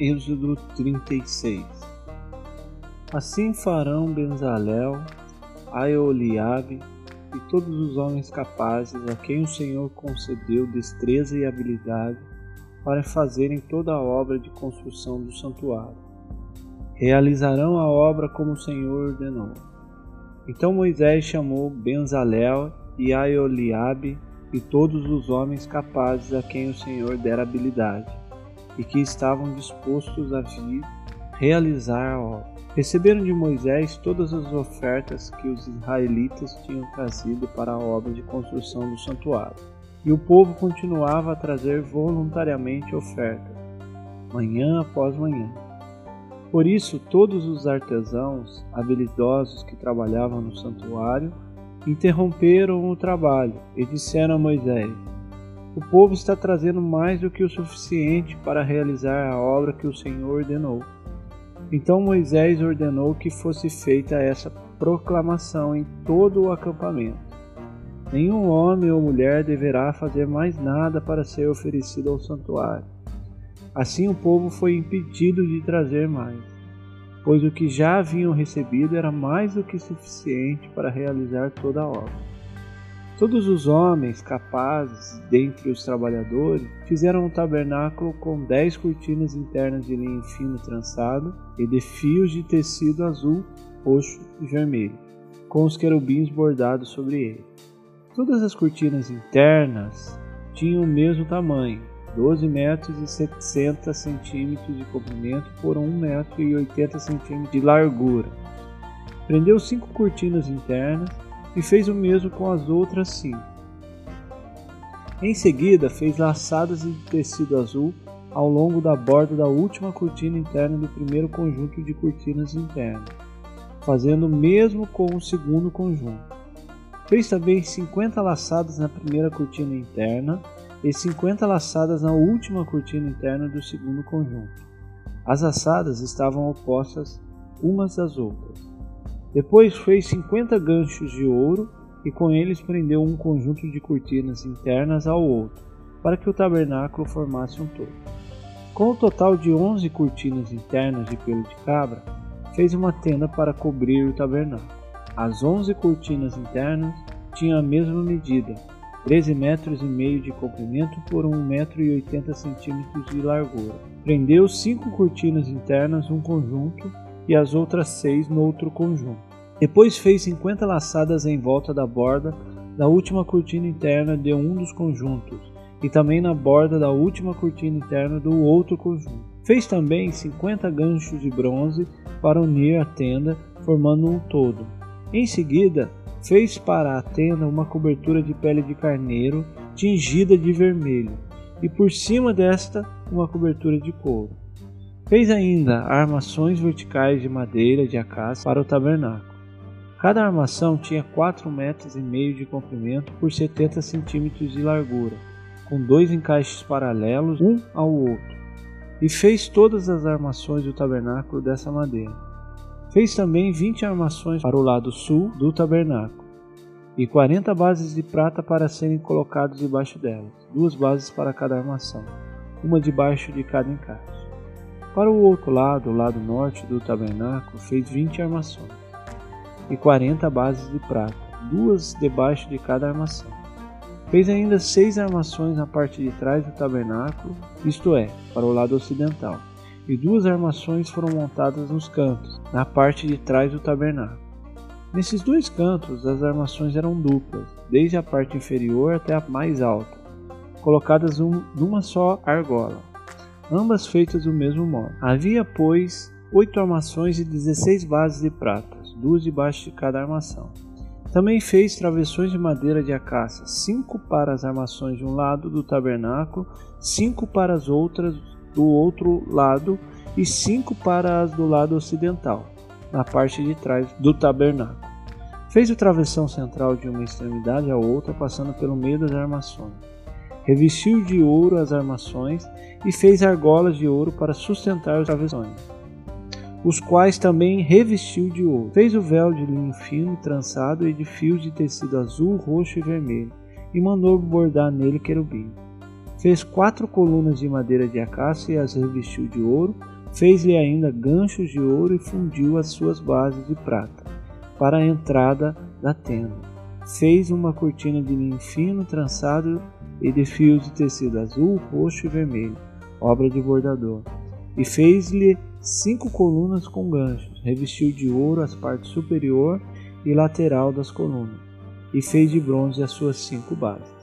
Êxodo 36 Assim farão Benzalel, Aeoliabe e todos os homens capazes a quem o Senhor concedeu destreza e habilidade para fazerem toda a obra de construção do santuário. Realizarão a obra como o Senhor ordenou. Então Moisés chamou Benzalel e Aeoliabe e todos os homens capazes a quem o Senhor dera habilidade e que estavam dispostos a vir realizar a obra. Receberam de Moisés todas as ofertas que os israelitas tinham trazido para a obra de construção do santuário. E o povo continuava a trazer voluntariamente ofertas, manhã após manhã. Por isso, todos os artesãos habilidosos que trabalhavam no santuário interromperam o trabalho e disseram a Moisés: O povo está trazendo mais do que o suficiente para realizar a obra que o Senhor ordenou. Então Moisés ordenou que fosse feita essa proclamação em todo o acampamento. Nenhum homem ou mulher deverá fazer mais nada para ser oferecido ao santuário. Assim o povo foi impedido de trazer mais, pois o que já haviam recebido era mais do que suficiente para realizar toda a obra. Todos os homens capazes dentre os trabalhadores fizeram um tabernáculo com dez cortinas internas de linho fino trançado e de fios de tecido azul, roxo e vermelho, com os querubins bordados sobre ele. Todas as cortinas internas tinham o mesmo tamanho, 12 metros e 60 centímetros de comprimento por 1 metro e 80 centímetros de largura. Prendeu cinco cortinas internas e fez o mesmo com as outras cinco. Em seguida, fez laçadas de tecido azul ao longo da borda da última cortina interna do primeiro conjunto de cortinas internas, fazendo o mesmo com o segundo conjunto. Fez também 50 laçadas na primeira cortina interna e 50 laçadas na última cortina interna do segundo conjunto. As laçadas estavam opostas umas às outras. Depois fez cinquenta ganchos de ouro e com eles prendeu um conjunto de cortinas internas ao outro, para que o tabernáculo formasse um todo. Com o total de onze cortinas internas de pelo de cabra, fez uma tenda para cobrir o tabernáculo. As onze cortinas internas tinham a mesma medida, 13 metros e meio de comprimento por 1 metro e 80 centímetros de largura. Prendeu cinco cortinas internas num conjunto e as outras seis no outro conjunto. Depois fez cinquenta laçadas em volta da borda da última cortina interna de um dos conjuntos e também na borda da última cortina interna do outro conjunto. Fez também cinquenta ganchos de bronze para unir a tenda, formando um todo. Em seguida, fez para a tenda uma cobertura de pele de carneiro tingida de vermelho, e por cima desta uma cobertura de couro. Fez ainda armações verticais de madeira de acácia para o tabernáculo. Cada armação tinha 4 metros e meio de comprimento por 70 centímetros de largura, com dois encaixes paralelos um ao outro, e fez todas as armações do tabernáculo dessa madeira. Fez também 20 armações para o lado sul do tabernáculo, e 40 bases de prata para serem colocadas debaixo delas, duas bases para cada armação, uma debaixo de cada encaixe. Para o outro lado, o lado norte do tabernáculo, fez vinte armações e quarenta bases de prata, duas debaixo de cada armação. Fez ainda seis armações na parte de trás do tabernáculo, isto é, para o lado ocidental, e duas armações foram montadas nos cantos, na parte de trás do tabernáculo. Nesses dois cantos, as armações eram duplas, desde a parte inferior até a mais alta, colocadas um, numa só argola ambas feitas do mesmo modo. Havia, pois, oito armações e dezesseis bases de pratas, duas debaixo de cada armação. Também fez travessões de madeira de acácia, cinco para as armações de um lado do tabernáculo, cinco para as outras do outro lado e cinco para as do lado ocidental, na parte de trás do tabernáculo. Fez o travessão central de uma extremidade à outra, passando pelo meio das armações revestiu de ouro as armações e fez argolas de ouro para sustentar os travessões, os quais também revestiu de ouro. Fez o véu de linho fino trançado e de fios de tecido azul, roxo e vermelho, e mandou bordar nele querubim. Fez quatro colunas de madeira de acácia e as revestiu de ouro. Fez-lhe ainda ganchos de ouro e fundiu as suas bases de prata para a entrada da tenda. Fez uma cortina de linho fino trançado e de fios de tecido azul, roxo e vermelho, obra de bordador. E fez-lhe cinco colunas com ganchos, revestiu de ouro as partes superior e lateral das colunas, e fez de bronze as suas cinco bases.